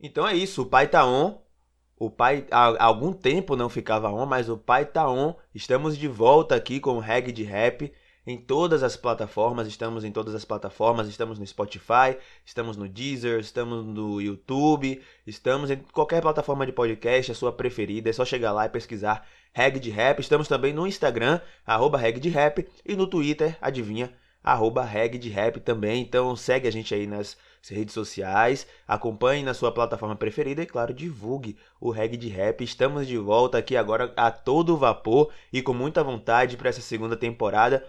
Então é isso, o pai tá on. O pai há algum tempo não ficava on, mas o pai tá on. Estamos de volta aqui com o Reg de Rap em todas as plataformas, estamos em todas as plataformas, estamos no Spotify, estamos no Deezer, estamos no YouTube, estamos em qualquer plataforma de podcast, a sua preferida, é só chegar lá e pesquisar Reg de Rap. Estamos também no Instagram, arroba Reg de Rap, e no Twitter, adivinha, arroba Reg de Rap também. Então segue a gente aí nas redes sociais, acompanhe na sua plataforma preferida e, claro, divulgue o Reg de Rap. Estamos de volta aqui agora a todo vapor e com muita vontade para essa segunda temporada.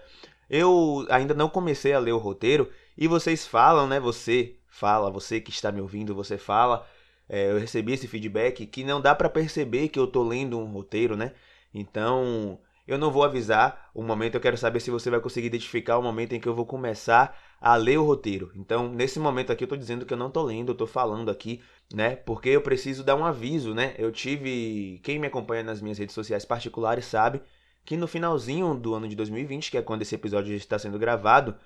Eu ainda não comecei a ler o roteiro e vocês falam, né? Você fala, você que está me ouvindo, você fala. É, eu recebi esse feedback que não dá para perceber que eu tô lendo um roteiro, né? Então eu não vou avisar o momento, eu quero saber se você vai conseguir identificar o momento em que eu vou começar a ler o roteiro. Então, nesse momento aqui eu tô dizendo que eu não tô lendo, eu tô falando aqui, né? Porque eu preciso dar um aviso, né? Eu tive, quem me acompanha nas minhas redes sociais particulares sabe que no finalzinho do ano de 2020, que é quando esse episódio está sendo gravado,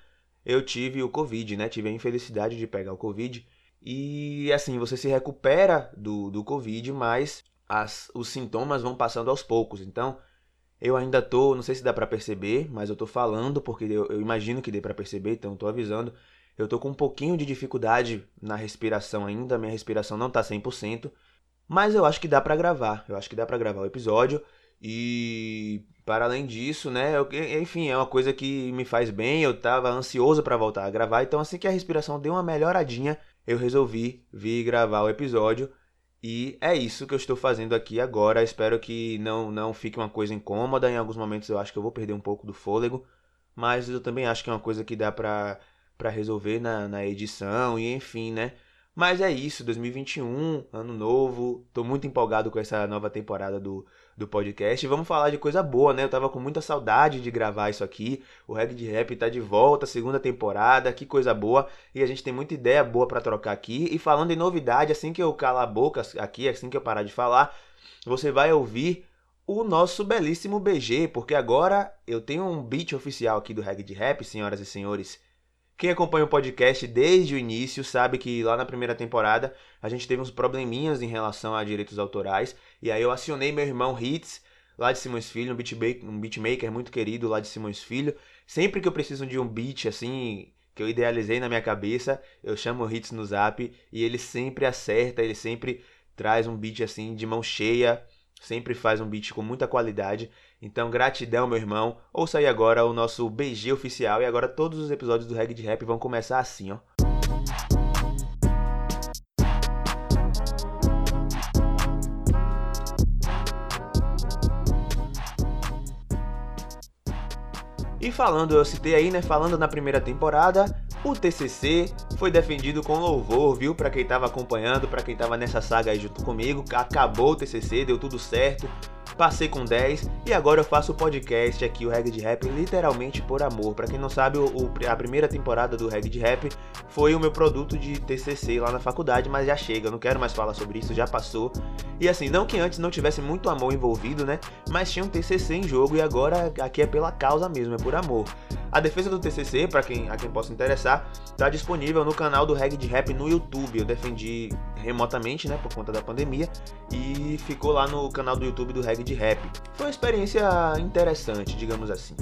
eu tive o Covid, né? Tive a infelicidade de pegar o Covid. E assim, você se recupera do, do Covid, mas as, os sintomas vão passando aos poucos. Então, eu ainda tô, não sei se dá para perceber, mas eu tô falando porque eu, eu imagino que dê para perceber, então tô avisando. Eu tô com um pouquinho de dificuldade na respiração ainda, minha respiração não tá 100%, mas eu acho que dá para gravar. Eu acho que dá para gravar o episódio e para além disso, né, eu, enfim, é uma coisa que me faz bem, eu tava ansioso para voltar a gravar, então assim que a respiração deu uma melhoradinha, eu resolvi vir gravar o episódio e é isso que eu estou fazendo aqui agora. Espero que não, não fique uma coisa incômoda. Em alguns momentos eu acho que eu vou perder um pouco do fôlego. Mas eu também acho que é uma coisa que dá pra, resolver na, na edição e enfim, né? Mas é isso, 2021, ano novo. Tô muito empolgado com essa nova temporada do, do podcast. Vamos falar de coisa boa, né? Eu tava com muita saudade de gravar isso aqui. O Reg de Rap tá de volta, segunda temporada, que coisa boa. E a gente tem muita ideia boa para trocar aqui. E falando em novidade, assim que eu calar a boca aqui, assim que eu parar de falar, você vai ouvir o nosso belíssimo BG, porque agora eu tenho um beat oficial aqui do Reg de Rap, senhoras e senhores. Quem acompanha o podcast desde o início sabe que lá na primeira temporada a gente teve uns probleminhas em relação a direitos autorais. E aí eu acionei meu irmão Hits, lá de Simões Filho, um beatmaker, um beatmaker muito querido lá de Simões Filho. Sempre que eu preciso de um beat assim, que eu idealizei na minha cabeça, eu chamo o Hits no zap e ele sempre acerta, ele sempre traz um beat assim de mão cheia, sempre faz um beat com muita qualidade. Então, gratidão, meu irmão. Ouça aí agora o nosso BG oficial. E agora todos os episódios do Reg de Rap vão começar assim, ó. E falando, eu citei aí, né? Falando na primeira temporada, o TCC foi defendido com louvor, viu? Para quem tava acompanhando, para quem tava nessa saga aí junto comigo, acabou o TCC, deu tudo certo passei com 10 e agora eu faço o podcast aqui, o Reg de Rap, literalmente por amor. Para quem não sabe, o, a primeira temporada do Reg de Rap foi o meu produto de TCC lá na faculdade, mas já chega, eu não quero mais falar sobre isso, já passou. E assim, não que antes não tivesse muito amor envolvido, né? Mas tinha um TCC em jogo e agora aqui é pela causa mesmo, é por amor. A defesa do TCC, para quem, a quem possa interessar, está disponível no canal do Reg de Rap no YouTube. Eu defendi remotamente, né, por conta da pandemia, e ficou lá no canal do YouTube do Reg de Rap. Foi uma experiência interessante, digamos assim.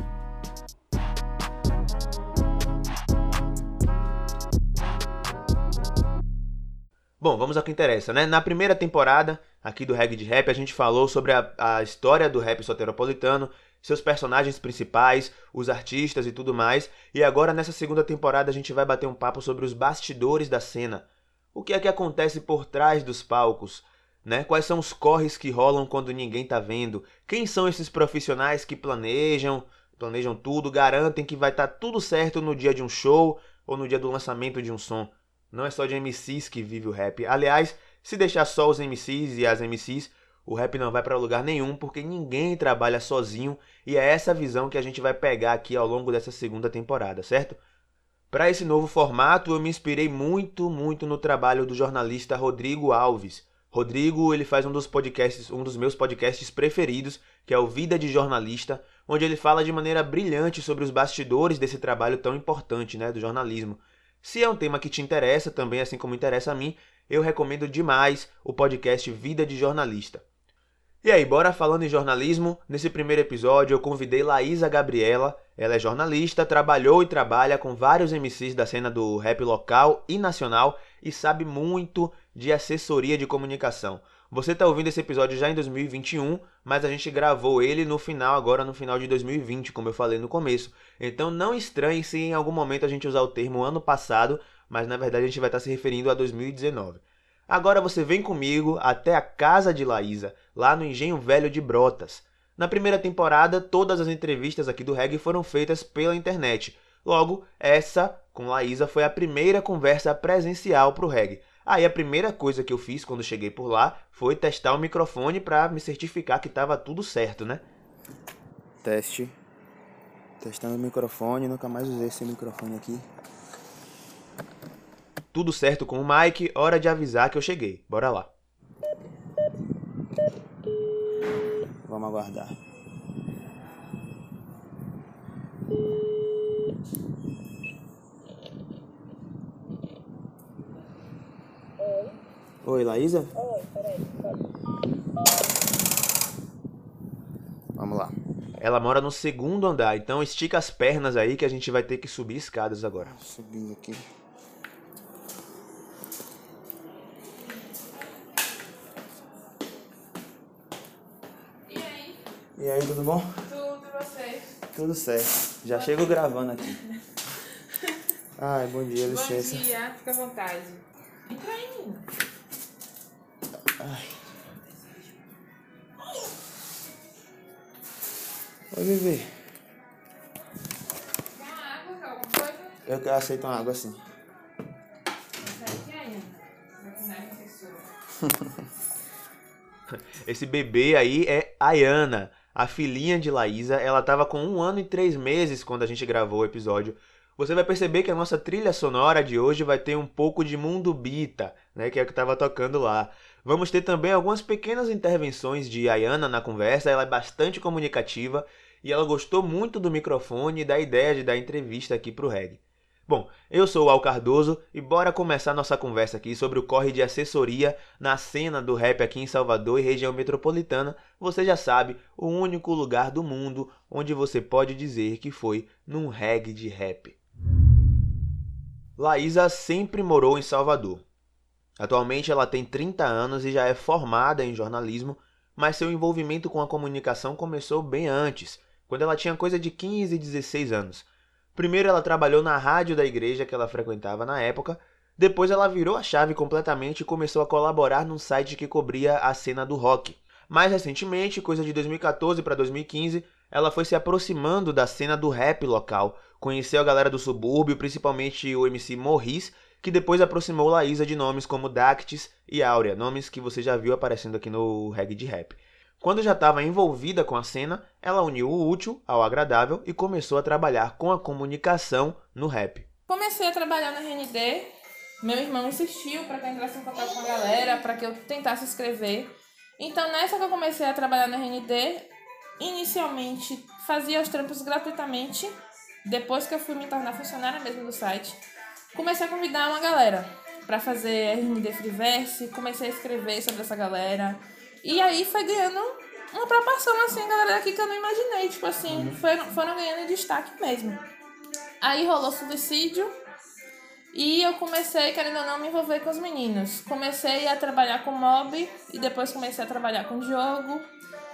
Bom, vamos ao que interessa, né? Na primeira temporada aqui do Reg de Rap, a gente falou sobre a, a história do rap soteropolitano, seus personagens principais, os artistas e tudo mais. E agora nessa segunda temporada a gente vai bater um papo sobre os bastidores da cena. O que é que acontece por trás dos palcos? Né? Quais são os corres que rolam quando ninguém tá vendo? Quem são esses profissionais que planejam, planejam tudo, garantem que vai estar tá tudo certo no dia de um show ou no dia do lançamento de um som? Não é só de MCs que vive o rap. Aliás, se deixar só os MCs e as MCs, o rap não vai para lugar nenhum porque ninguém trabalha sozinho e é essa visão que a gente vai pegar aqui ao longo dessa segunda temporada, certo? Para esse novo formato, eu me inspirei muito, muito no trabalho do jornalista Rodrigo Alves. Rodrigo, ele faz um dos podcasts, um dos meus podcasts preferidos, que é o Vida de Jornalista, onde ele fala de maneira brilhante sobre os bastidores desse trabalho tão importante, né, do jornalismo. Se é um tema que te interessa também, assim como interessa a mim, eu recomendo demais o podcast Vida de Jornalista. E aí, bora falando em jornalismo? Nesse primeiro episódio eu convidei Laísa Gabriela. Ela é jornalista, trabalhou e trabalha com vários MCs da cena do rap local e nacional e sabe muito de assessoria de comunicação. Você está ouvindo esse episódio já em 2021, mas a gente gravou ele no final, agora no final de 2020, como eu falei no começo. Então não estranhe se em algum momento a gente usar o termo ano passado, mas na verdade a gente vai estar se referindo a 2019. Agora você vem comigo até a casa de Laísa, lá no Engenho Velho de Brotas. Na primeira temporada, todas as entrevistas aqui do Reg foram feitas pela internet. Logo, essa com Laísa foi a primeira conversa presencial para o Reg. Aí a primeira coisa que eu fiz quando cheguei por lá foi testar o microfone para me certificar que estava tudo certo, né? Teste. Testando o microfone, nunca mais usei esse microfone aqui. Tudo certo com o Mike, hora de avisar que eu cheguei. Bora lá. Vamos aguardar. Oi. Oi, Laísa? Oi, peraí. Vamos lá. Ela mora no segundo andar, então estica as pernas aí que a gente vai ter que subir escadas agora. Subindo aqui. E aí, tudo bom? Tudo, você? Tudo certo. Já chego gravando aqui. Ai, bom dia, licença. Bom dia, fica à vontade. Entra aí, menino. Ai. Oi, bebê. Quer uma água, quer alguma coisa? Eu quero aceitar uma água é professora. Esse bebê aí é Ayana, a filhinha de Laísa. Ela tava com um ano e três meses quando a gente gravou o episódio. Você vai perceber que a nossa trilha sonora de hoje vai ter um pouco de Mundo Bita, né, que é o que estava tocando lá. Vamos ter também algumas pequenas intervenções de Ayana na conversa. Ela é bastante comunicativa e ela gostou muito do microfone e da ideia de dar entrevista aqui pro Reg. Bom, eu sou o Al Cardoso e bora começar nossa conversa aqui sobre o corre de assessoria na cena do rap aqui em Salvador e região metropolitana. Você já sabe, o único lugar do mundo onde você pode dizer que foi num reggae de rap. Laísa sempre morou em Salvador. Atualmente ela tem 30 anos e já é formada em jornalismo, mas seu envolvimento com a comunicação começou bem antes, quando ela tinha coisa de 15 e 16 anos. Primeiro ela trabalhou na rádio da igreja que ela frequentava na época, depois ela virou a chave completamente e começou a colaborar num site que cobria a cena do rock. Mais recentemente, coisa de 2014 para 2015, ela foi se aproximando da cena do rap local, conheceu a galera do subúrbio, principalmente o MC Morris, que depois aproximou Laísa de nomes como Dactis e Áurea, nomes que você já viu aparecendo aqui no reggae de rap. Quando já estava envolvida com a cena, ela uniu o útil ao agradável e começou a trabalhar com a comunicação no rap. Comecei a trabalhar na RND. Meu irmão insistiu para que eu entrasse em contato com a galera, para que eu tentasse escrever. Então, nessa que eu comecei a trabalhar na RND, inicialmente fazia os trampos gratuitamente. Depois que eu fui me tornar funcionária mesmo do site, comecei a convidar uma galera para fazer RND Freeverse, comecei a escrever sobre essa galera. E aí foi ganhando uma proporção, assim, a galera aqui que eu não imaginei. Tipo assim, foram, foram ganhando destaque mesmo. Aí rolou suicídio. E eu comecei, querendo ou não, me envolver com os meninos. Comecei a trabalhar com mob e depois comecei a trabalhar com Diogo.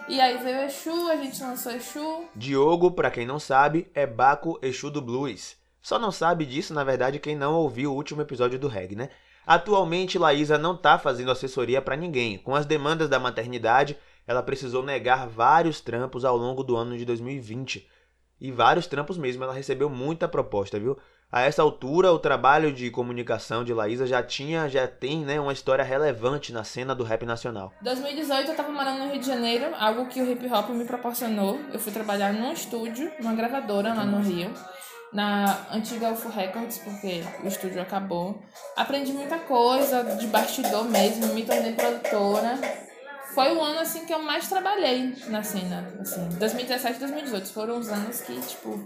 E aí veio Exu, a gente lançou Exu. Diogo, pra quem não sabe, é Baco Exu do Blues. Só não sabe disso, na verdade, quem não ouviu o último episódio do Reg, né? Atualmente, Laísa não está fazendo assessoria para ninguém. Com as demandas da maternidade, ela precisou negar vários trampos ao longo do ano de 2020. E vários trampos mesmo, ela recebeu muita proposta, viu? A essa altura, o trabalho de comunicação de Laísa já tinha, já tem, né, uma história relevante na cena do rap nacional. 2018 eu tava morando no Rio de Janeiro, algo que o hip hop me proporcionou. Eu fui trabalhar num estúdio, numa gravadora lá no Rio na antiga UFO Records, porque o estúdio acabou. Aprendi muita coisa de bastidor mesmo, me tornei produtora. Foi o ano assim que eu mais trabalhei na cena, assim, 2017 e 2018 foram os anos que, tipo,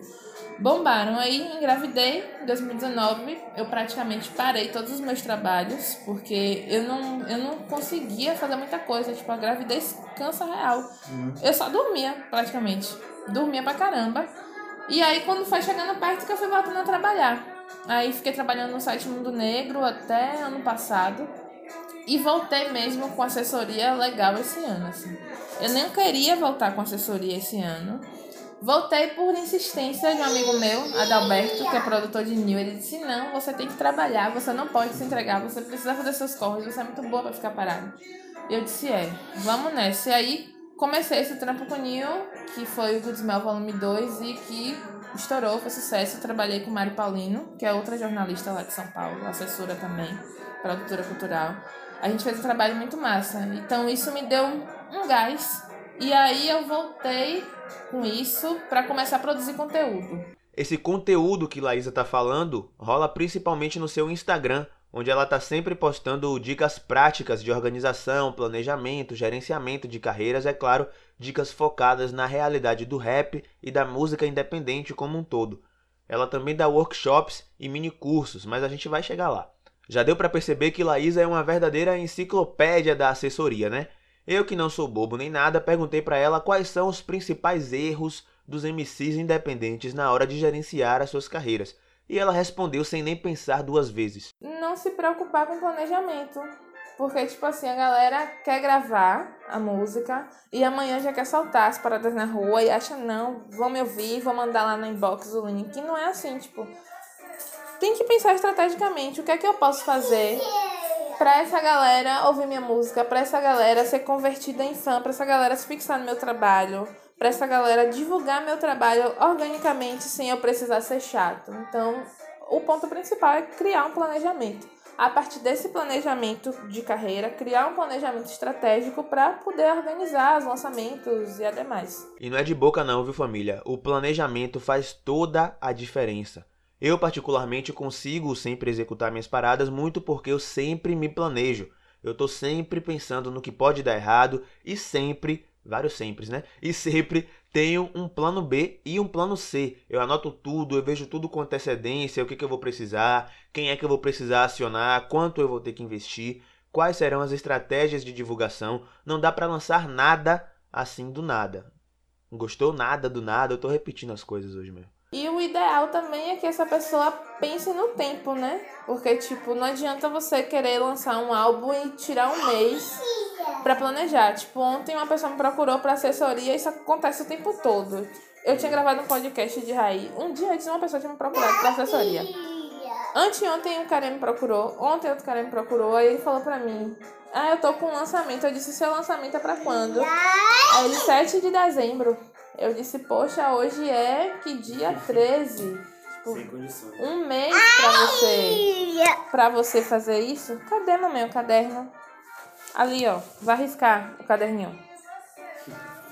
bombaram. Aí engravidei em 2019, eu praticamente parei todos os meus trabalhos, porque eu não, eu não conseguia fazer muita coisa. Tipo, a gravidez cansa real. Eu só dormia, praticamente. Dormia pra caramba. E aí, quando foi chegando perto, que eu fui voltando a trabalhar. Aí fiquei trabalhando no site Mundo Negro até ano passado. E voltei mesmo com assessoria legal esse ano, assim. Eu nem queria voltar com assessoria esse ano. Voltei por insistência de um amigo meu, Adalberto, que é produtor de New. Ele disse: Não, você tem que trabalhar, você não pode se entregar, você precisa fazer seus corres, você é muito boa pra ficar parado. E eu disse: É, vamos nessa. E aí comecei esse trampo com o New, que foi o Good Volume 2 e que estourou, foi sucesso. Eu trabalhei com Mari Paulino, que é outra jornalista lá de São Paulo, assessora também, produtora cultural. A gente fez um trabalho muito massa. Então isso me deu um gás. E aí eu voltei com isso para começar a produzir conteúdo. Esse conteúdo que Laísa tá falando rola principalmente no seu Instagram, onde ela tá sempre postando dicas práticas de organização, planejamento, gerenciamento de carreiras, é claro, dicas focadas na realidade do rap e da música independente como um todo. Ela também dá workshops e mini cursos, mas a gente vai chegar lá. Já deu para perceber que Laísa é uma verdadeira enciclopédia da assessoria, né? Eu que não sou bobo nem nada, perguntei para ela quais são os principais erros dos MCs independentes na hora de gerenciar as suas carreiras. E ela respondeu sem nem pensar duas vezes. Não se preocupar com planejamento. Porque, tipo assim, a galera quer gravar a música e amanhã já quer soltar as paradas na rua e acha, não, vão me ouvir, vou mandar lá no inbox o link. E não é assim, tipo, tem que pensar estrategicamente o que é que eu posso fazer para essa galera ouvir minha música, para essa galera ser convertida em fã, para essa galera se fixar no meu trabalho, para essa galera divulgar meu trabalho organicamente sem eu precisar ser chato. Então, o ponto principal é criar um planejamento. A partir desse planejamento de carreira, criar um planejamento estratégico para poder organizar os lançamentos e ademais. E não é de boca não, viu família? O planejamento faz toda a diferença. Eu, particularmente, consigo sempre executar minhas paradas muito porque eu sempre me planejo. Eu tô sempre pensando no que pode dar errado e sempre, vários sempre, né? E sempre tenho um plano B e um plano C. Eu anoto tudo, eu vejo tudo com antecedência, o que, que eu vou precisar, quem é que eu vou precisar acionar, quanto eu vou ter que investir, quais serão as estratégias de divulgação. Não dá para lançar nada assim do nada. Gostou nada do nada? Eu tô repetindo as coisas hoje mesmo. E o ideal também é que essa pessoa pense no tempo, né? Porque, tipo, não adianta você querer lançar um álbum e tirar um mês para planejar. Tipo, ontem uma pessoa me procurou para assessoria e isso acontece o tempo todo. Eu tinha gravado um podcast de Raí. Um dia antes uma pessoa tinha me procurado para assessoria. Anteontem um cara me procurou, ontem outro cara me procurou, aí ele falou pra mim: Ah, eu tô com um lançamento. Eu disse: Seu lançamento é pra quando? Aí ele, 7 de dezembro. Eu disse, poxa, hoje é que dia 13. Tipo, Sem condição. um mês pra você, pra você fazer isso. Cadê, mamãe, o caderno? Ali, ó. Vai riscar o caderninho.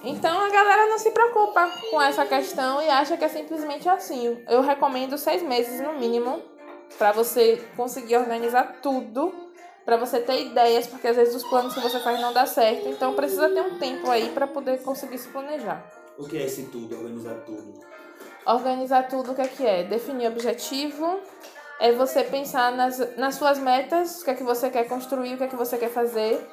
Então a galera não se preocupa com essa questão e acha que é simplesmente assim. Eu recomendo seis meses no mínimo para você conseguir organizar tudo, para você ter ideias, porque às vezes os planos que você faz não dá certo. Então precisa ter um tempo aí para poder conseguir se planejar. O que é esse tudo? Organizar tudo? Organizar tudo, o que é que é? Definir objetivo, é você pensar nas, nas suas metas, o que é que você quer construir, o que é que você quer fazer.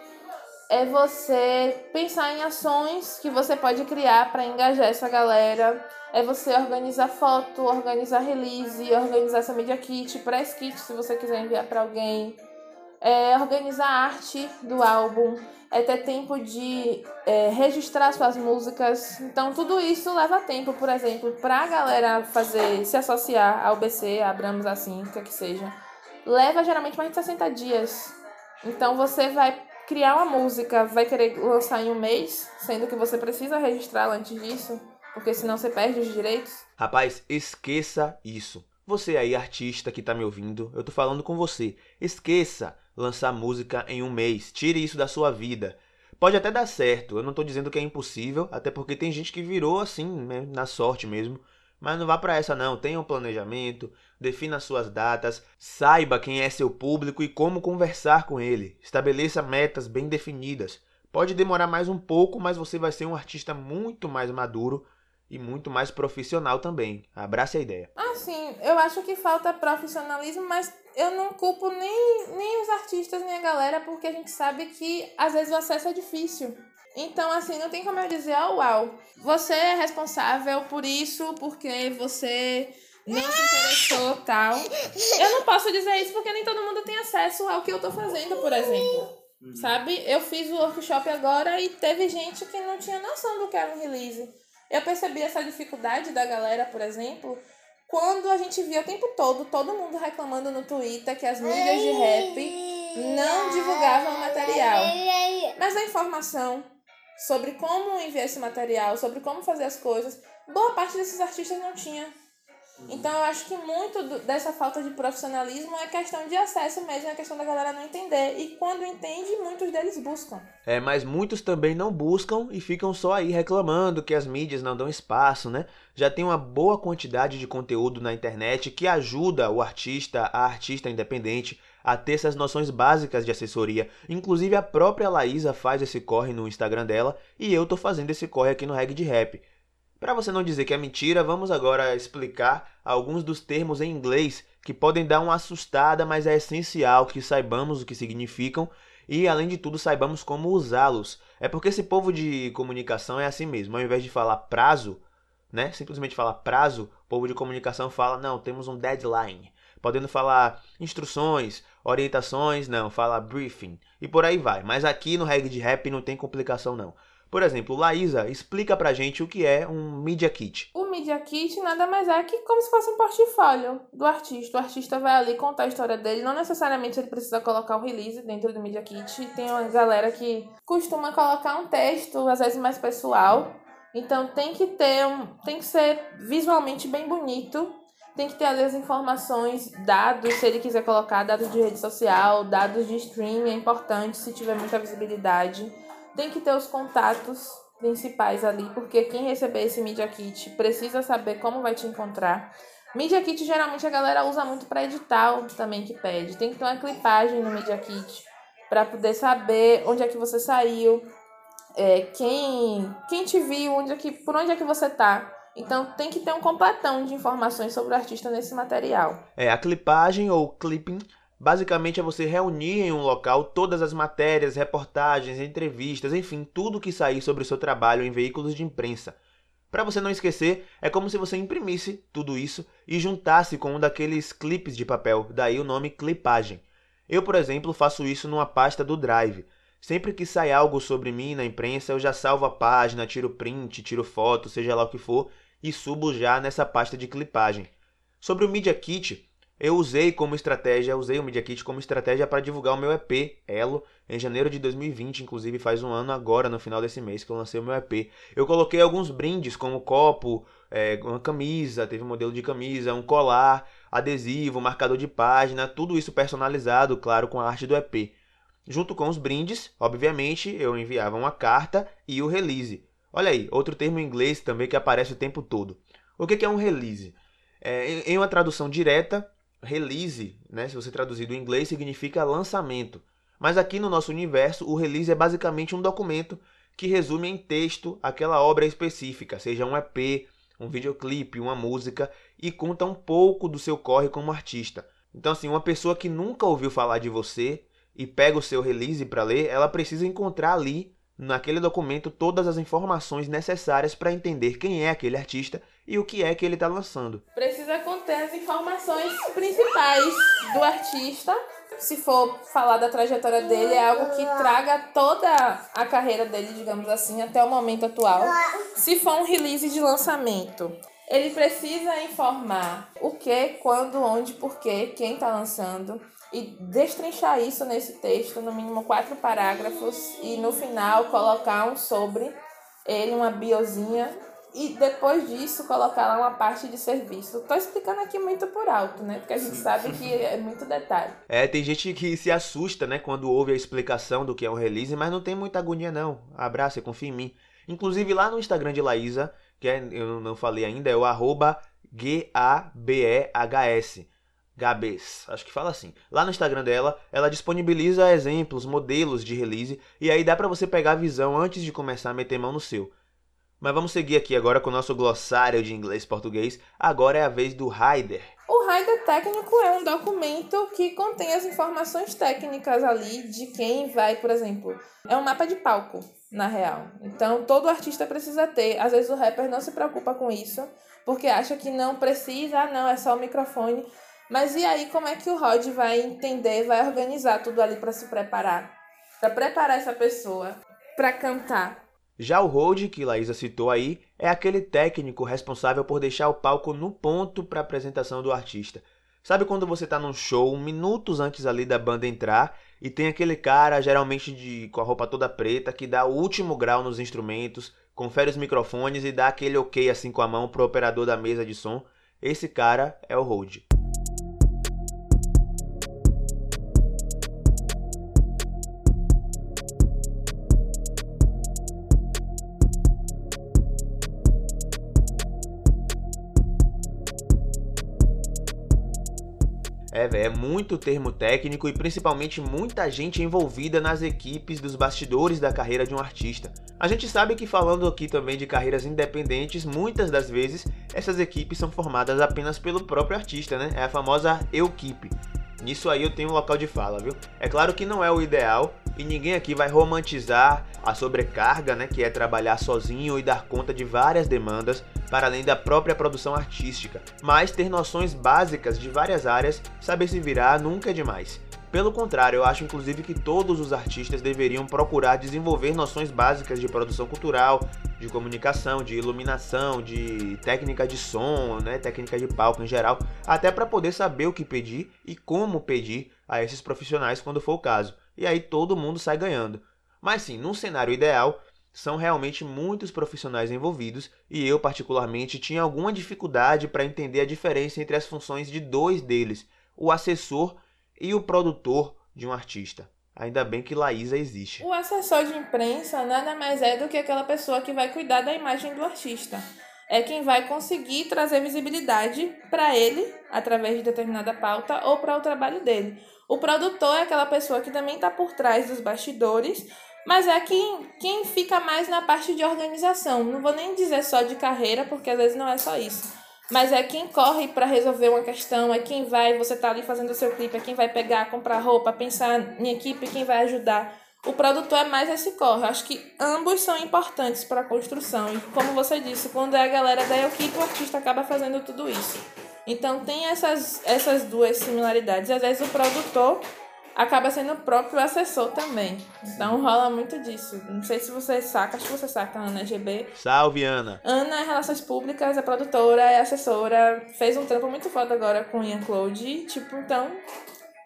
É você pensar em ações que você pode criar para engajar essa galera. É você organizar foto, organizar release, organizar essa media kit, press kit se você quiser enviar para alguém. É organizar a arte do álbum, é ter tempo de é, registrar suas músicas. Então, tudo isso leva tempo, por exemplo, para a galera fazer, se associar ao BC, Abramos assim, o que é que seja. Leva geralmente mais de 60 dias. Então, você vai criar uma música, vai querer lançar em um mês, sendo que você precisa registrá-la antes disso, porque senão você perde os direitos. Rapaz, esqueça isso. Você aí, artista que tá me ouvindo, eu tô falando com você. Esqueça lançar música em um mês. Tire isso da sua vida. Pode até dar certo, eu não tô dizendo que é impossível, até porque tem gente que virou assim, né, na sorte mesmo. Mas não vá para essa não, tenha um planejamento, defina suas datas, saiba quem é seu público e como conversar com ele. Estabeleça metas bem definidas. Pode demorar mais um pouco, mas você vai ser um artista muito mais maduro e muito mais profissional também. Abrace a ideia. Ah, sim, eu acho que falta profissionalismo, mas eu não culpo nem, nem os artistas, nem a galera, porque a gente sabe que às vezes o acesso é difícil. Então, assim, não tem como eu dizer, oh, uau, você é responsável por isso, porque você não se interessou, tal. Eu não posso dizer isso porque nem todo mundo tem acesso ao que eu tô fazendo, por exemplo. Sabe? Eu fiz o workshop agora e teve gente que não tinha noção do que era um release. Eu percebi essa dificuldade da galera, por exemplo, quando a gente via o tempo todo todo mundo reclamando no Twitter que as mídias de rap não divulgavam o material. Mas a informação sobre como enviar esse material, sobre como fazer as coisas, boa parte desses artistas não tinha. Então eu acho que muito do, dessa falta de profissionalismo é questão de acesso mesmo, é questão da galera não entender. E quando entende, muitos deles buscam. É, mas muitos também não buscam e ficam só aí reclamando que as mídias não dão espaço, né? Já tem uma boa quantidade de conteúdo na internet que ajuda o artista, a artista independente, a ter essas noções básicas de assessoria. Inclusive a própria Laísa faz esse corre no Instagram dela e eu tô fazendo esse corre aqui no Reg de Rap. Para você não dizer que é mentira, vamos agora explicar alguns dos termos em inglês que podem dar uma assustada, mas é essencial que saibamos o que significam e, além de tudo, saibamos como usá-los. É porque esse povo de comunicação é assim mesmo. Ao invés de falar prazo, né, simplesmente falar prazo, o povo de comunicação fala: não, temos um deadline. Podendo falar instruções, orientações, não, fala briefing e por aí vai. Mas aqui no Reg de Rap não tem complicação não. Por exemplo, Laísa, explica pra gente o que é um Media Kit. O Media Kit nada mais é que como se fosse um portfólio do artista. O artista vai ali contar a história dele, não necessariamente ele precisa colocar o release dentro do Media Kit. Tem uma galera que costuma colocar um texto, às vezes mais pessoal. Então tem que ter um, tem que ser visualmente bem bonito. Tem que ter ali as informações, dados, se ele quiser colocar dados de rede social, dados de streaming, é importante se tiver muita visibilidade tem que ter os contatos principais ali, porque quem receber esse Media Kit precisa saber como vai te encontrar. Media Kit geralmente a galera usa muito para edital também que pede. Tem que ter uma clipagem no Media Kit para poder saber onde é que você saiu, é, quem, quem te viu, onde é que, por onde é que você tá. Então tem que ter um completão de informações sobre o artista nesse material. É, a clipagem ou clipping Basicamente é você reunir em um local todas as matérias, reportagens, entrevistas, enfim, tudo que sair sobre o seu trabalho em veículos de imprensa. Para você não esquecer, é como se você imprimisse tudo isso e juntasse com um daqueles clipes de papel, daí o nome clipagem. Eu, por exemplo, faço isso numa pasta do Drive. Sempre que sai algo sobre mim na imprensa, eu já salvo a página, tiro print, tiro foto, seja lá o que for, e subo já nessa pasta de clipagem. Sobre o Media Kit, eu usei como estratégia, usei o Media Kit como estratégia para divulgar o meu EP, Elo, em janeiro de 2020, inclusive faz um ano agora, no final desse mês, que eu lancei o meu EP. Eu coloquei alguns brindes, como copo, é, uma camisa, teve um modelo de camisa, um colar, adesivo, marcador de página, tudo isso personalizado, claro, com a arte do EP. Junto com os brindes, obviamente, eu enviava uma carta e o release. Olha aí, outro termo em inglês também que aparece o tempo todo. O que é um release? É, em uma tradução direta, release, né, se você traduzir do inglês, significa lançamento. Mas aqui no nosso universo, o release é basicamente um documento que resume em texto aquela obra específica, seja um EP, um videoclipe, uma música, e conta um pouco do seu corre como artista. Então, assim, uma pessoa que nunca ouviu falar de você e pega o seu release para ler, ela precisa encontrar ali naquele documento todas as informações necessárias para entender quem é aquele artista e o que é que ele está lançando. Precisa conter as informações principais do artista. Se for falar da trajetória dele, é algo que traga toda a carreira dele, digamos assim, até o momento atual. Se for um release de lançamento, ele precisa informar o que, quando, onde, porquê, quem está lançando e destrinchar isso nesse texto, no mínimo quatro parágrafos, e no final colocar um sobre ele, uma biozinha, e depois disso colocar lá uma parte de serviço. Estou explicando aqui muito por alto, né? Porque a gente sabe que é muito detalhe. É, tem gente que se assusta, né, quando ouve a explicação do que é um release, mas não tem muita agonia não. Abraço e confia em mim. Inclusive lá no Instagram de Laísa, que é, eu não falei ainda, é o arroba G-A-B-E-H-S. Gabes, acho que fala assim. Lá no Instagram dela, ela disponibiliza exemplos, modelos de release e aí dá para você pegar a visão antes de começar a meter mão no seu. Mas vamos seguir aqui agora com o nosso glossário de inglês-português. Agora é a vez do Rider. O rider técnico é um documento que contém as informações técnicas ali de quem vai, por exemplo, é um mapa de palco, na real. Então, todo artista precisa ter. Às vezes o rapper não se preocupa com isso, porque acha que não precisa, ah, não, é só o microfone. Mas e aí, como é que o Rod vai entender, vai organizar tudo ali para se preparar? Para preparar essa pessoa para cantar. Já o hold, que Laísa citou aí, é aquele técnico responsável por deixar o palco no ponto para a apresentação do artista. Sabe quando você está num show, minutos antes ali da banda entrar, e tem aquele cara, geralmente de, com a roupa toda preta, que dá o último grau nos instrumentos, confere os microfones e dá aquele ok assim com a mão pro operador da mesa de som? Esse cara é o hold. É, é muito termo técnico e principalmente muita gente envolvida nas equipes dos bastidores da carreira de um artista. A gente sabe que falando aqui também de carreiras independentes, muitas das vezes essas equipes são formadas apenas pelo próprio artista, né? É a famosa equipe. Nisso aí eu tenho um local de fala, viu? É claro que não é o ideal e ninguém aqui vai romantizar a sobrecarga, né, que é trabalhar sozinho e dar conta de várias demandas para além da própria produção artística, mas ter noções básicas de várias áreas, saber se virar nunca é demais. Pelo contrário, eu acho inclusive que todos os artistas deveriam procurar desenvolver noções básicas de produção cultural, de comunicação, de iluminação, de técnica de som, né, técnica de palco em geral, até para poder saber o que pedir e como pedir a esses profissionais quando for o caso. E aí todo mundo sai ganhando. Mas sim, num cenário ideal, são realmente muitos profissionais envolvidos e eu, particularmente, tinha alguma dificuldade para entender a diferença entre as funções de dois deles, o assessor e o produtor de um artista. Ainda bem que Laísa existe. O assessor de imprensa nada mais é do que aquela pessoa que vai cuidar da imagem do artista. É quem vai conseguir trazer visibilidade para ele, através de determinada pauta, ou para o trabalho dele. O produtor é aquela pessoa que também está por trás dos bastidores, mas é quem, quem fica mais na parte de organização. Não vou nem dizer só de carreira, porque às vezes não é só isso. Mas é quem corre para resolver uma questão, é quem vai, você tá ali fazendo o seu clipe, é quem vai pegar, comprar roupa, pensar em equipe, quem vai ajudar. O produtor é mais esse corre. Acho que ambos são importantes para a construção. E como você disse, quando é a galera da equipe, o artista acaba fazendo tudo isso. Então tem essas, essas duas similaridades. Às vezes o produtor acaba sendo o próprio assessor também. Então rola muito disso. Não sei se você saca, acho que você saca, Ana GB. Salve, Ana! Ana é Relações Públicas, é produtora, é assessora, fez um trampo muito foda agora com Ian Cloud. Tipo, então,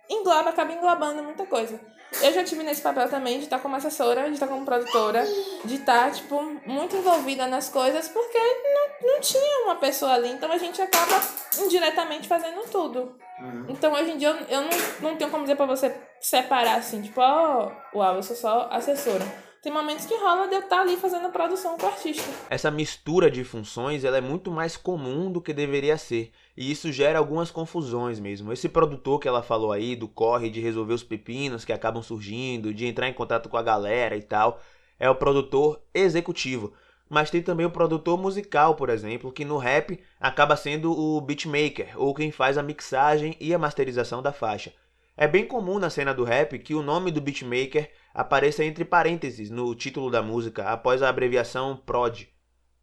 engloba, acaba englobando muita coisa. Eu já tive nesse papel também de estar como assessora, de estar como produtora, de estar, tipo, muito envolvida nas coisas, porque não, não tinha uma pessoa ali, então a gente acaba indiretamente fazendo tudo. Uhum. Então hoje em dia eu, eu não, não tenho como dizer pra você separar assim, tipo, ó, oh, uau, eu sou só assessora. Tem momentos que rola de eu estar ali fazendo produção com o artista. Essa mistura de funções ela é muito mais comum do que deveria ser. E isso gera algumas confusões mesmo. Esse produtor que ela falou aí, do corre de resolver os pepinos que acabam surgindo, de entrar em contato com a galera e tal, é o produtor executivo mas tem também o produtor musical, por exemplo, que no rap acaba sendo o beatmaker, ou quem faz a mixagem e a masterização da faixa. É bem comum na cena do rap que o nome do beatmaker apareça entre parênteses no título da música, após a abreviação PROD,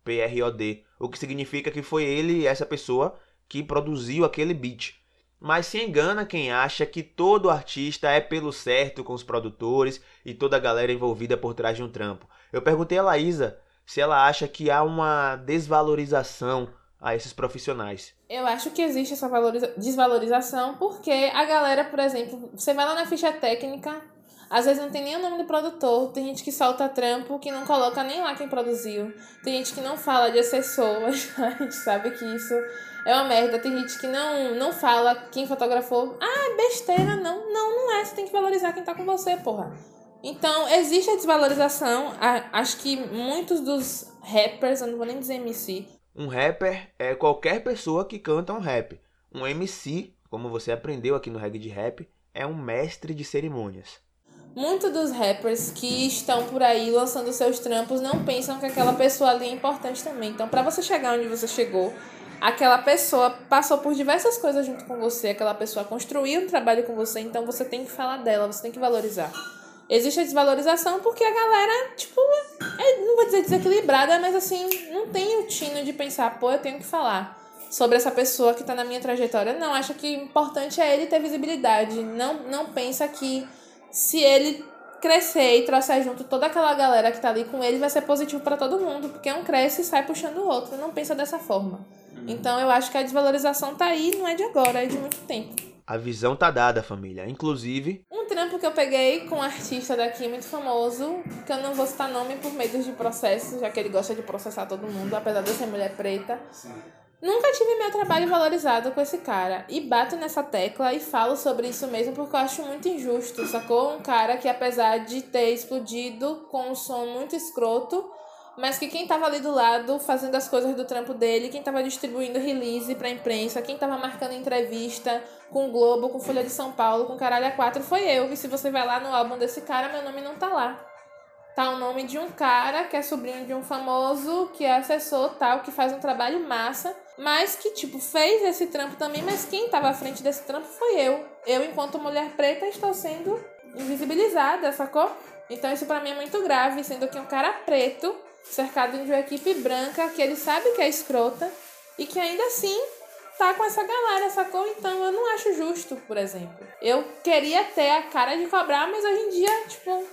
P-R-O-D, o que significa que foi ele, essa pessoa, que produziu aquele beat. Mas se engana quem acha que todo artista é pelo certo com os produtores e toda a galera envolvida por trás de um trampo. Eu perguntei a Laísa se ela acha que há uma desvalorização a esses profissionais. Eu acho que existe essa desvalorização porque a galera, por exemplo, você vai lá na ficha técnica, às vezes não tem nem o nome do produtor, tem gente que solta trampo que não coloca nem lá quem produziu, tem gente que não fala de assessor, a gente sabe que isso é uma merda, tem gente que não, não fala quem fotografou. Ah, besteira, não, não, não é, você tem que valorizar quem tá com você, porra. Então, existe a desvalorização. Acho que muitos dos rappers, eu não vou nem dizer MC. Um rapper é qualquer pessoa que canta um rap. Um MC, como você aprendeu aqui no Reggae de Rap, é um mestre de cerimônias. Muitos dos rappers que estão por aí lançando seus trampos não pensam que aquela pessoa ali é importante também. Então, para você chegar onde você chegou, aquela pessoa passou por diversas coisas junto com você, aquela pessoa construiu um trabalho com você, então você tem que falar dela, você tem que valorizar. Existe a desvalorização porque a galera, tipo, é, não vou dizer desequilibrada, mas assim, não tem o tino de pensar, pô, eu tenho que falar sobre essa pessoa que tá na minha trajetória. Não, acha que importante é ele ter visibilidade. Não, não pensa que se ele crescer e trouxer junto toda aquela galera que tá ali com ele, vai ser positivo para todo mundo, porque um cresce e sai puxando o outro. Não pensa dessa forma. Uhum. Então eu acho que a desvalorização tá aí, não é de agora, é de muito tempo. A visão tá dada, família. Inclusive. Um trampo que eu peguei com um artista daqui muito famoso, que eu não vou citar nome por medo de processo, já que ele gosta de processar todo mundo, apesar de eu ser mulher preta. Sim. Nunca tive meu trabalho valorizado com esse cara. E bato nessa tecla e falo sobre isso mesmo porque eu acho muito injusto, sacou? Um cara que, apesar de ter explodido com um som muito escroto, mas que quem tava ali do lado fazendo as coisas do trampo dele, quem tava distribuindo release pra imprensa, quem tava marcando entrevista com o Globo, com Folha de São Paulo, com Caralho A4, foi eu. E se você vai lá no álbum desse cara, meu nome não tá lá tá o nome de um cara que é sobrinho de um famoso, que é assessor tal, que faz um trabalho massa, mas que, tipo, fez esse trampo também, mas quem tava à frente desse trampo foi eu. Eu, enquanto mulher preta, estou sendo invisibilizada, sacou? Então isso para mim é muito grave, sendo que um cara preto, cercado de uma equipe branca, que ele sabe que é escrota, e que ainda assim tá com essa galera, sacou? Então eu não acho justo, por exemplo. Eu queria ter a cara de cobrar, mas hoje em dia, tipo,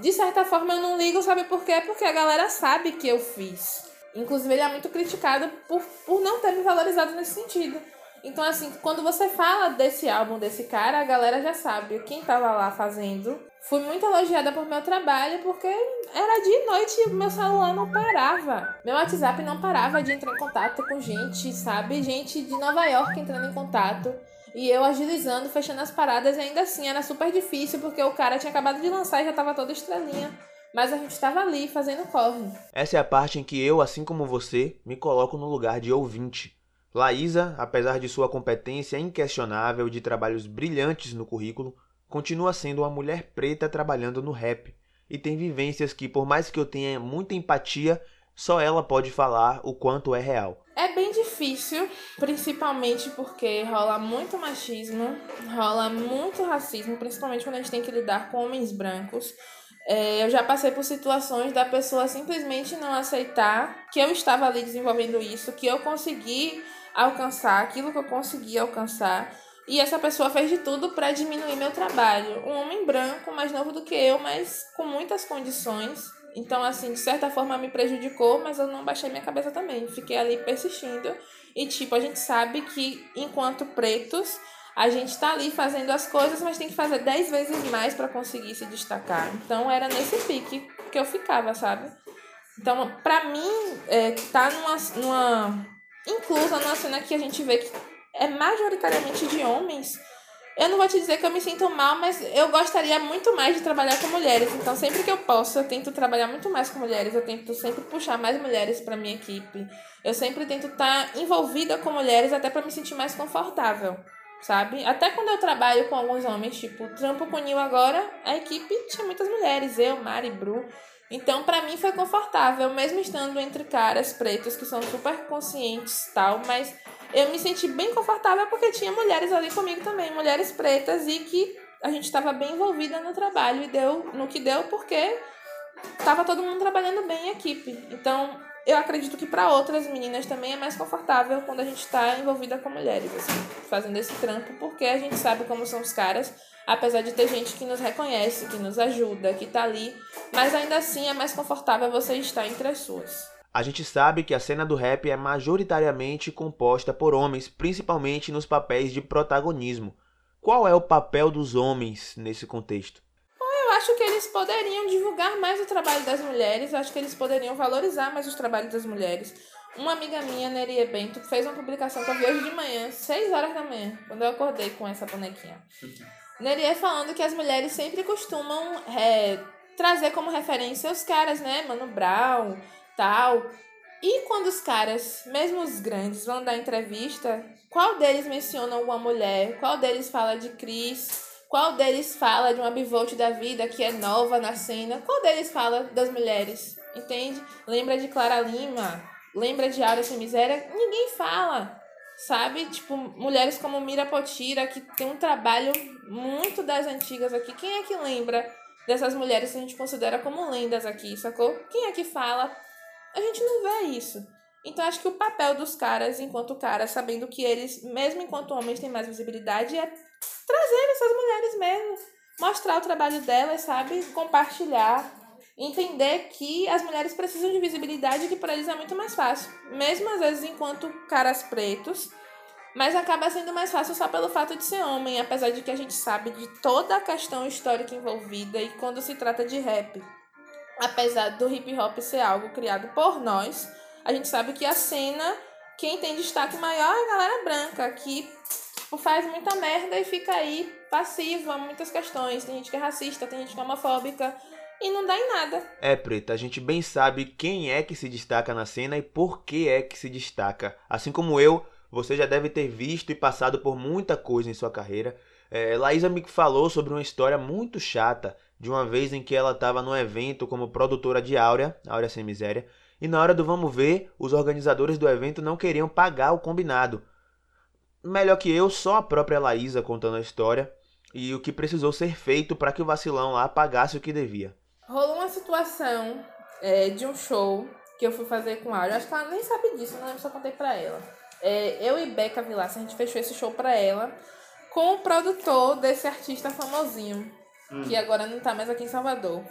de certa forma eu não ligo, sabe por quê? Porque a galera sabe que eu fiz. Inclusive ele é muito criticado por, por não ter me valorizado nesse sentido. Então, assim, quando você fala desse álbum, desse cara, a galera já sabe quem tava lá fazendo. Fui muito elogiada por meu trabalho, porque era de noite e meu celular não parava. Meu WhatsApp não parava de entrar em contato com gente, sabe? Gente de Nova York entrando em contato. E eu agilizando, fechando as paradas, e ainda assim era super difícil, porque o cara tinha acabado de lançar e já tava toda estrelinha. Mas a gente estava ali fazendo corre. Essa é a parte em que eu, assim como você, me coloco no lugar de ouvinte. Laísa, apesar de sua competência inquestionável de trabalhos brilhantes no currículo, continua sendo uma mulher preta trabalhando no rap e tem vivências que, por mais que eu tenha muita empatia, só ela pode falar o quanto é real. É bem difícil, principalmente porque rola muito machismo, rola muito racismo, principalmente quando a gente tem que lidar com homens brancos. É, eu já passei por situações da pessoa simplesmente não aceitar que eu estava ali desenvolvendo isso, que eu consegui alcançar aquilo que eu consegui alcançar. E essa pessoa fez de tudo para diminuir meu trabalho. Um homem branco, mais novo do que eu, mas com muitas condições então, assim, de certa forma me prejudicou, mas eu não baixei minha cabeça também. Fiquei ali persistindo. E, tipo, a gente sabe que enquanto pretos, a gente tá ali fazendo as coisas, mas tem que fazer dez vezes mais para conseguir se destacar. Então, era nesse pique que eu ficava, sabe? Então, pra mim, é, tá numa, numa. inclusa numa cena que a gente vê que é majoritariamente de homens eu não vou te dizer que eu me sinto mal, mas eu gostaria muito mais de trabalhar com mulheres. Então, sempre que eu posso, eu tento trabalhar muito mais com mulheres. Eu tento sempre puxar mais mulheres para minha equipe. Eu sempre tento estar tá envolvida com mulheres até para me sentir mais confortável, sabe? Até quando eu trabalho com alguns homens, tipo, trampo com o Nil agora, a equipe tinha muitas mulheres, eu, Mari, Bru. Então, para mim foi confortável, mesmo estando entre caras pretos que são super conscientes tal, mas eu me senti bem confortável porque tinha mulheres ali comigo também, mulheres pretas, e que a gente estava bem envolvida no trabalho e deu no que deu porque estava todo mundo trabalhando bem em equipe. Então, eu acredito que para outras meninas também é mais confortável quando a gente está envolvida com mulheres, assim, fazendo esse trampo, porque a gente sabe como são os caras, apesar de ter gente que nos reconhece, que nos ajuda, que tá ali, mas ainda assim é mais confortável você estar entre as suas. A gente sabe que a cena do rap é majoritariamente composta por homens, principalmente nos papéis de protagonismo. Qual é o papel dos homens nesse contexto? Eu acho que eles poderiam divulgar mais o trabalho das mulheres, acho que eles poderiam valorizar mais os trabalhos das mulheres. Uma amiga minha, Neria Bento, fez uma publicação que eu vi hoje de manhã, 6 horas da manhã, quando eu acordei com essa bonequinha. Neria falando que as mulheres sempre costumam é, trazer como referência os caras, né? Mano Brown, tal. E quando os caras, mesmo os grandes, vão dar entrevista, qual deles menciona uma mulher? Qual deles fala de Cris? Qual deles fala de uma bivolt da vida que é nova na cena? Qual deles fala das mulheres? Entende? Lembra de Clara Lima? Lembra de Aura Sem Miséria? Ninguém fala. Sabe? Tipo, mulheres como Mira Potira, que tem um trabalho muito das antigas aqui. Quem é que lembra dessas mulheres que a gente considera como lendas aqui, sacou? Quem é que fala? A gente não vê isso. Então acho que o papel dos caras, enquanto caras, sabendo que eles, mesmo enquanto homens, têm mais visibilidade, é trazer essas mulheres mesmo, mostrar o trabalho delas, sabe? Compartilhar, entender que as mulheres precisam de visibilidade e que para eles é muito mais fácil, mesmo às vezes enquanto caras pretos, mas acaba sendo mais fácil só pelo fato de ser homem, apesar de que a gente sabe de toda a questão histórica envolvida e quando se trata de rap, apesar do hip hop ser algo criado por nós, a gente sabe que a cena, quem tem destaque maior é a galera branca, que tipo, faz muita merda e fica aí passiva a muitas questões. Tem gente que é racista, tem gente que é homofóbica e não dá em nada. É, Preta, a gente bem sabe quem é que se destaca na cena e por que é que se destaca. Assim como eu, você já deve ter visto e passado por muita coisa em sua carreira. É, Laísa me falou sobre uma história muito chata de uma vez em que ela estava num evento como produtora de Áurea, Áurea Sem Miséria, e na hora do vamos ver, os organizadores do evento não queriam pagar o combinado. Melhor que eu, só a própria Laísa contando a história e o que precisou ser feito para que o vacilão lá pagasse o que devia. Rolou uma situação é, de um show que eu fui fazer com a Áurea. Acho que ela nem sabe disso, não lembro se eu contei pra ela. É, eu e Beca Vilaça, a gente fechou esse show pra ela com o produtor desse artista famosinho, hum. que agora não tá mais aqui em Salvador.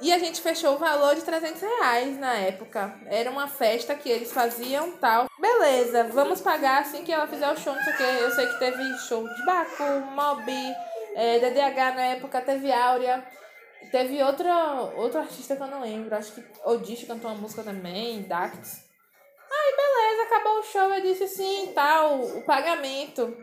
E a gente fechou o valor de 300 reais na época. Era uma festa que eles faziam tal. Beleza, vamos pagar assim que ela fizer o show, não sei o que. Eu sei que teve show de Baco, Mob, é, DDH na época, teve Áurea. Teve outra, outro artista que eu não lembro. Acho que Odish cantou uma música também, Dacts. Aí beleza, acabou o show. Eu disse assim, tal, o pagamento.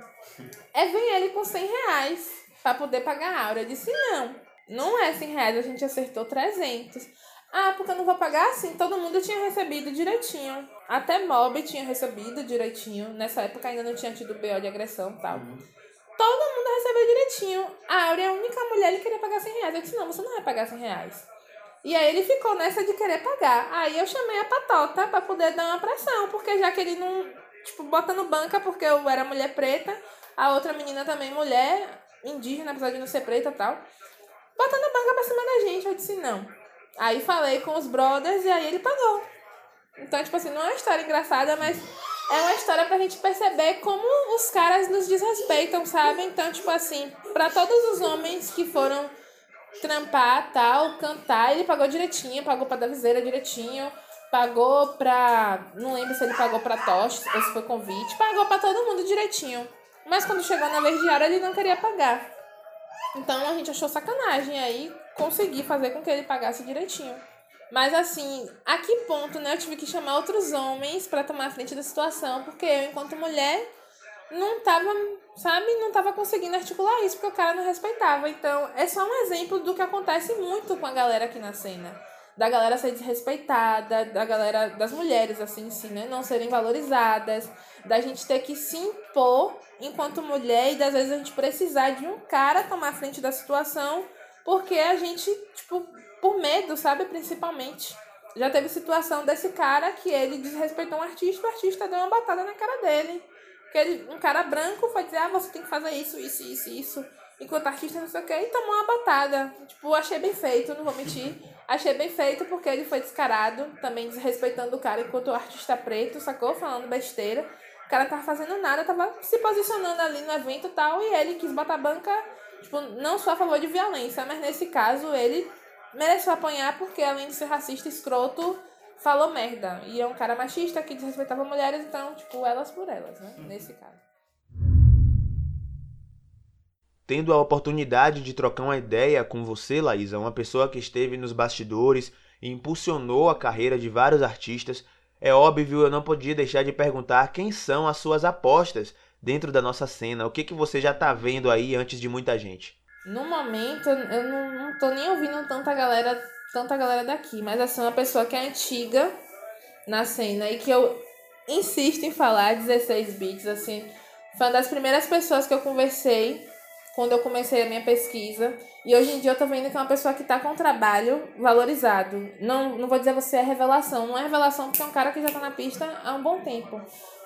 É, vem ele com 100 reais pra poder pagar a Áurea. Eu disse, não. Não é 100 reais, a gente acertou 300. Ah, porque eu não vou pagar assim. Todo mundo tinha recebido direitinho. Até Mob tinha recebido direitinho. Nessa época ainda não tinha tido BO de agressão e tal. Uhum. Todo mundo recebeu direitinho. A Áurea é a única mulher que queria pagar 100 reais. Eu disse, não, você não vai pagar 100 reais. E aí ele ficou nessa de querer pagar. Aí eu chamei a patota pra poder dar uma pressão. Porque já que ele não, tipo, botando banca porque eu era mulher preta. A outra menina também mulher, indígena, apesar de não ser preta e tal botando a banca pra cima da gente. Eu disse, não. Aí falei com os brothers e aí ele pagou. Então, tipo assim, não é uma história engraçada, mas é uma história pra gente perceber como os caras nos desrespeitam, sabe? Então, tipo assim, pra todos os homens que foram trampar, tal, cantar, ele pagou direitinho, pagou pra Daviseira direitinho, pagou pra. Não lembro se ele pagou pra Tosh ou se foi convite, pagou pra todo mundo direitinho. Mas quando chegou na vez hora, ele não queria pagar. Então a gente achou sacanagem aí conseguir fazer com que ele pagasse direitinho. Mas assim, a que ponto, né? Eu tive que chamar outros homens para tomar frente da situação, porque eu, enquanto mulher, não tava, sabe, não tava conseguindo articular isso, porque o cara não respeitava. Então, é só um exemplo do que acontece muito com a galera aqui na cena. Da galera ser desrespeitada, da galera, das mulheres, assim, sim, né? Não serem valorizadas, da gente ter que se impor enquanto mulher e das vezes a gente precisar de um cara tomar frente da situação, porque a gente, tipo, por medo, sabe, principalmente. Já teve situação desse cara que ele desrespeitou um artista, o artista deu uma batada na cara dele. Que ele, um cara branco foi dizer, ah, você tem que fazer isso, isso, isso, isso. Enquanto artista não sei o que, e tomou uma batada. Tipo, achei bem feito, não vou mentir. Achei bem feito porque ele foi descarado, também desrespeitando o cara enquanto artista preto, sacou? Falando besteira. O cara tava fazendo nada, tava se posicionando ali no evento e tal, e ele quis botar banca, tipo, não só a favor de violência, mas nesse caso ele mereceu apanhar porque além de ser racista, escroto, falou merda. E é um cara machista que desrespeitava mulheres, então, tipo, elas por elas, né? Nesse caso. Tendo a oportunidade de trocar uma ideia com você, Laísa, uma pessoa que esteve nos bastidores e impulsionou a carreira de vários artistas, é óbvio, eu não podia deixar de perguntar quem são as suas apostas dentro da nossa cena. O que, que você já tá vendo aí antes de muita gente? No momento, eu não, não tô nem ouvindo tanta galera, tanta galera daqui, mas assim, uma pessoa que é antiga na cena e que eu insisto em falar 16 bits, assim, foi uma das primeiras pessoas que eu conversei quando eu comecei a minha pesquisa. E hoje em dia eu tô vendo que é uma pessoa que tá com trabalho valorizado. Não, não vou dizer você é revelação, não é revelação porque é um cara que já tá na pista há um bom tempo.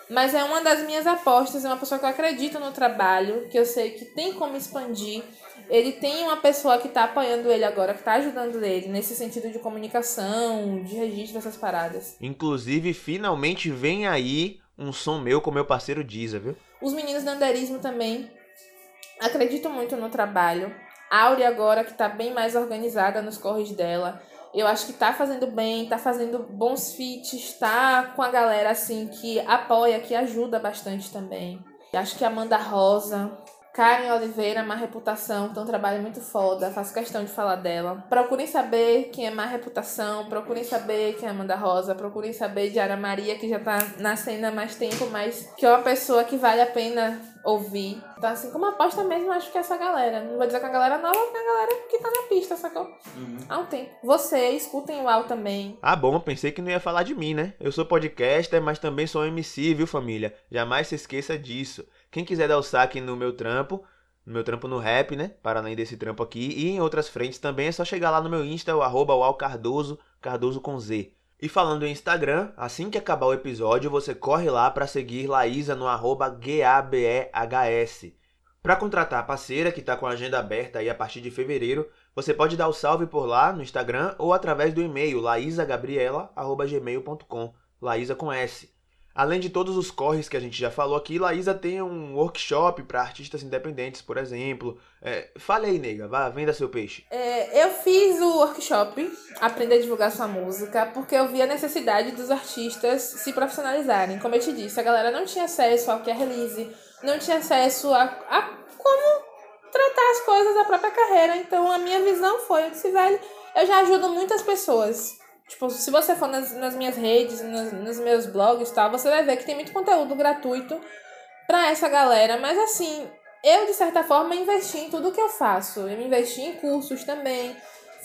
Mas é uma das minhas apostas, é uma pessoa que eu acredito no trabalho, que eu sei que tem como expandir. Ele tem uma pessoa que está apoiando ele agora, que está ajudando ele nesse sentido de comunicação, de registro dessas paradas. Inclusive, finalmente vem aí um som meu com meu parceiro Diza, viu? Os meninos do Anderismo também. Acredito muito no trabalho. Áurea agora, que está bem mais organizada nos corres dela eu acho que tá fazendo bem, tá fazendo bons feats, tá com a galera assim que apoia, que ajuda bastante também. Acho que Amanda Rosa, Karen Oliveira, Má Reputação, tem um trabalho muito foda, faço questão de falar dela. Procurem saber quem é Má Reputação, procurem saber quem é Amanda Rosa, procurem saber de Ara Maria, que já tá na cena há mais tempo, mas que é uma pessoa que vale a pena ouvir. Então, assim, como aposta mesmo, acho que é essa galera. Não vou dizer que é a galera nova, porque é a galera que tá na pista, sacou? Uhum. Há um tempo. Você, escutem o Al também. Ah, bom, pensei que não ia falar de mim, né? Eu sou podcaster, mas também sou MC, viu, família? Jamais se esqueça disso. Quem quiser dar o saque no meu trampo, no meu trampo no rap, né? Para além desse trampo aqui, e em outras frentes também, é só chegar lá no meu Insta, o arroba Cardoso, Cardoso com Z. E falando em Instagram, assim que acabar o episódio, você corre lá para seguir Laísa no arroba GABEHS. Para contratar a parceira que está com a agenda aberta aí a partir de fevereiro, você pode dar o salve por lá no Instagram ou através do e-mail laisagabriela.gmail.com, Laísa com S. Além de todos os corres que a gente já falou aqui, Laísa tem um workshop para artistas independentes, por exemplo. É, fale aí, nega, vá, venda seu peixe. É, eu fiz o workshop Aprender a Divulgar Sua Música porque eu vi a necessidade dos artistas se profissionalizarem. Como eu te disse, a galera não tinha acesso ao que é release, não tinha acesso a, a como tratar as coisas da própria carreira. Então a minha visão foi, eu disse, velho, eu já ajudo muitas pessoas Tipo, se você for nas, nas minhas redes, nos, nos meus blogs tal, você vai ver que tem muito conteúdo gratuito pra essa galera. Mas assim, eu de certa forma investi em tudo que eu faço. Eu investi em cursos também.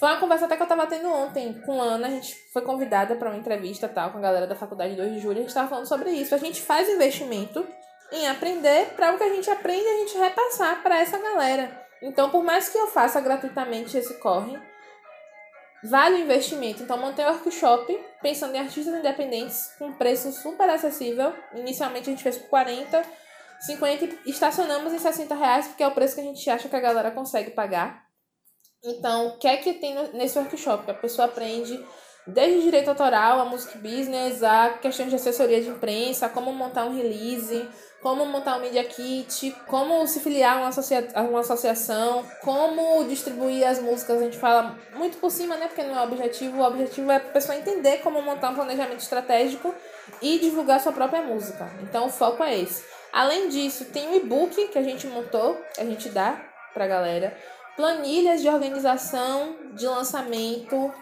Foi uma conversa até que eu tava tendo ontem com a Ana. A gente foi convidada para uma entrevista tal com a galera da faculdade 2 de julho. A gente tava falando sobre isso. A gente faz investimento em aprender para o que a gente aprende a gente repassar para essa galera. Então, por mais que eu faça gratuitamente esse corre, Vale o investimento. Então, montei o workshop pensando em artistas independentes com preço super acessível. Inicialmente a gente fez por 40, 50 e estacionamos em 60 reais, porque é o preço que a gente acha que a galera consegue pagar. Então, o que é que tem nesse workshop? A pessoa aprende desde direito autoral, a music business, a questão de assessoria de imprensa, como montar um release, como montar um media kit, como se filiar a uma, associa uma associação, como distribuir as músicas. A gente fala muito por cima, né? Porque não é o objetivo. O objetivo é a pessoa entender como montar um planejamento estratégico e divulgar sua própria música. Então o foco é esse. Além disso, tem um e-book que a gente montou, que a gente dá pra galera. Planilhas de organização, de lançamento,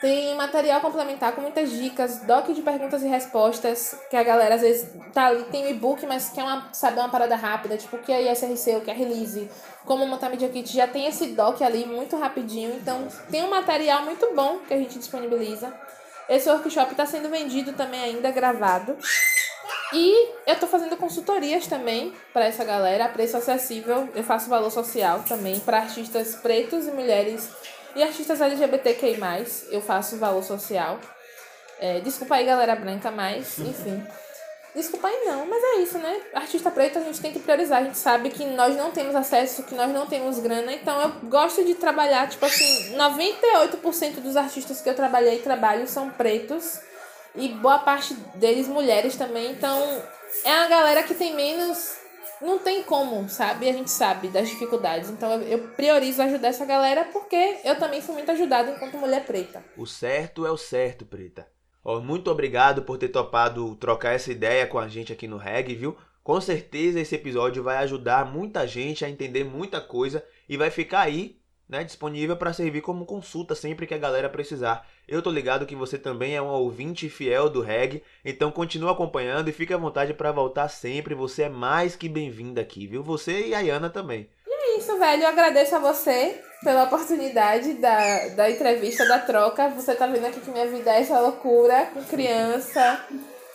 tem material complementar com muitas dicas, doc de perguntas e respostas, que a galera às vezes tá ali, tem e-book, mas quer uma, saber uma parada rápida, tipo o que é ISRC, o que é release, como montar Media Kit, já tem esse doc ali muito rapidinho, então tem um material muito bom que a gente disponibiliza. Esse workshop está sendo vendido também ainda, gravado. E eu tô fazendo consultorias também para essa galera, a preço acessível. Eu faço valor social também para artistas pretos e mulheres e artistas LGBTQI+, eu faço valor social. É, desculpa aí, galera branca, mas, enfim. Desculpa aí não, mas é isso, né? Artista preto a gente tem que priorizar. A gente sabe que nós não temos acesso, que nós não temos grana. Então eu gosto de trabalhar, tipo assim, 98% dos artistas que eu trabalhei e trabalho são pretos. E boa parte deles mulheres também. Então é a galera que tem menos não tem como, sabe? A gente sabe das dificuldades. Então eu, priorizo ajudar essa galera porque eu também fui muito ajudada enquanto mulher preta. O certo é o certo, preta. Ó, muito obrigado por ter topado trocar essa ideia com a gente aqui no Reg, viu? Com certeza esse episódio vai ajudar muita gente a entender muita coisa e vai ficar aí né, disponível para servir como consulta sempre que a galera precisar. Eu tô ligado que você também é um ouvinte fiel do reggae, então continua acompanhando e fique à vontade para voltar sempre. Você é mais que bem-vinda aqui, viu? Você e a Ayana também. E é isso, velho. Eu agradeço a você pela oportunidade da, da entrevista, da troca. Você tá vendo aqui que minha vida é essa loucura, com criança,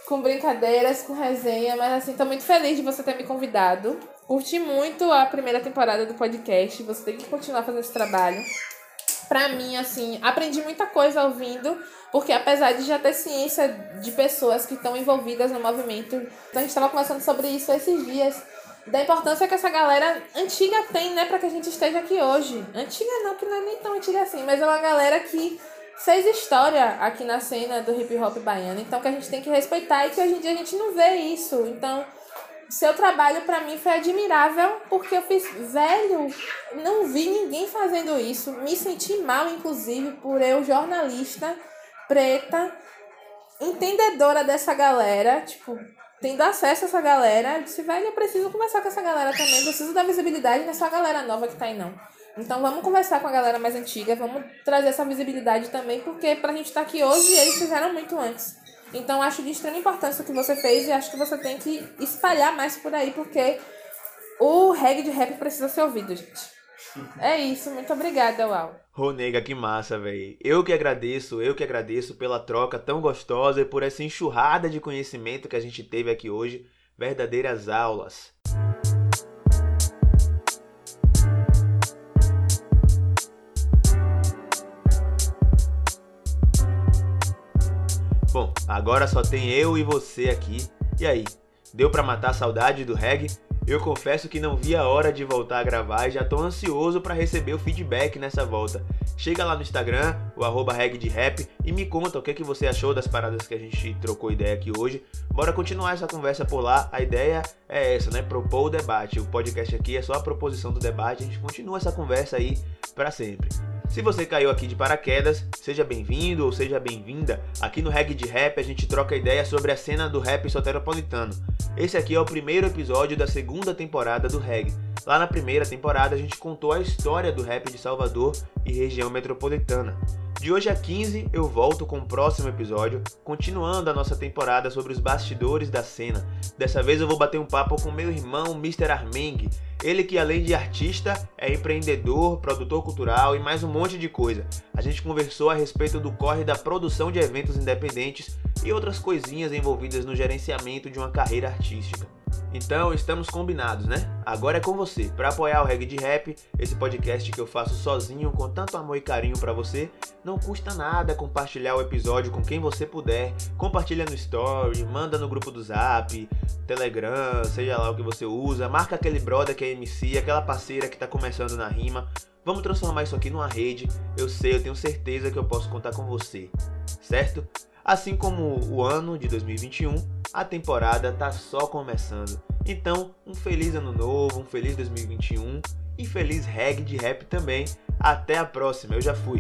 com brincadeiras, com resenha, mas assim, tô muito feliz de você ter me convidado. Curti muito a primeira temporada do podcast. Você tem que continuar fazendo esse trabalho. Pra mim, assim, aprendi muita coisa ouvindo, porque apesar de já ter ciência de pessoas que estão envolvidas no movimento, então a gente estava conversando sobre isso esses dias da importância que essa galera antiga tem, né, para que a gente esteja aqui hoje. Antiga não, que não é nem tão antiga assim, mas é uma galera que fez história aqui na cena do hip hop baiano, então que a gente tem que respeitar e que hoje em dia a gente não vê isso. Então, seu trabalho para mim foi admirável, porque eu fiz, velho, não vi ninguém fazendo isso. Me senti mal, inclusive, por eu, jornalista preta, entendedora dessa galera, tipo, tendo acesso a essa galera, eu disse, velho, eu preciso conversar com essa galera também, preciso dar visibilidade nessa galera nova que tá aí, não. Então vamos conversar com a galera mais antiga, vamos trazer essa visibilidade também, porque pra gente estar tá aqui hoje, eles fizeram muito antes. Então acho de extrema importância o que você fez e acho que você tem que espalhar mais por aí, porque o reggae de rap precisa ser ouvido, gente. É isso, muito obrigada, Uau. Ronega, que massa, velho. Eu que agradeço, eu que agradeço pela troca tão gostosa e por essa enxurrada de conhecimento que a gente teve aqui hoje. Verdadeiras aulas. Bom, agora só tem eu e você aqui. E aí, deu para matar a saudade do reggae? Eu confesso que não vi a hora de voltar a gravar e já tô ansioso para receber o feedback nessa volta. Chega lá no Instagram, o arroba de rap, e me conta o que, que você achou das paradas que a gente trocou ideia aqui hoje. Bora continuar essa conversa por lá. A ideia é essa, né? Propor o debate. O podcast aqui é só a proposição do debate. A gente continua essa conversa aí para sempre. Se você caiu aqui de paraquedas, seja bem-vindo ou seja bem-vinda. Aqui no Reg de Rap a gente troca ideia sobre a cena do rap soteropolitano. Esse aqui é o primeiro episódio da segunda temporada do Reg. Lá na primeira temporada a gente contou a história do rap de Salvador e região metropolitana. De hoje a 15 eu volto com o próximo episódio, continuando a nossa temporada sobre os bastidores da cena. Dessa vez eu vou bater um papo com meu irmão Mr. Armeng, ele que além de artista, é empreendedor, produtor cultural e mais um monte de coisa. A gente conversou a respeito do corre da produção de eventos independentes e outras coisinhas envolvidas no gerenciamento de uma carreira artística. Então, estamos combinados, né? Agora é com você. Para apoiar o Reggae de Rap, esse podcast que eu faço sozinho com tanto amor e carinho para você, não custa nada compartilhar o episódio com quem você puder. Compartilha no story, manda no grupo do Zap, Telegram, seja lá o que você usa. Marca aquele brother que é MC, aquela parceira que tá começando na rima. Vamos transformar isso aqui numa rede. Eu sei, eu tenho certeza que eu posso contar com você. Certo? Assim como o ano de 2021, a temporada tá só começando. Então, um feliz ano novo, um feliz 2021 e feliz reggae de rap também. Até a próxima, eu já fui.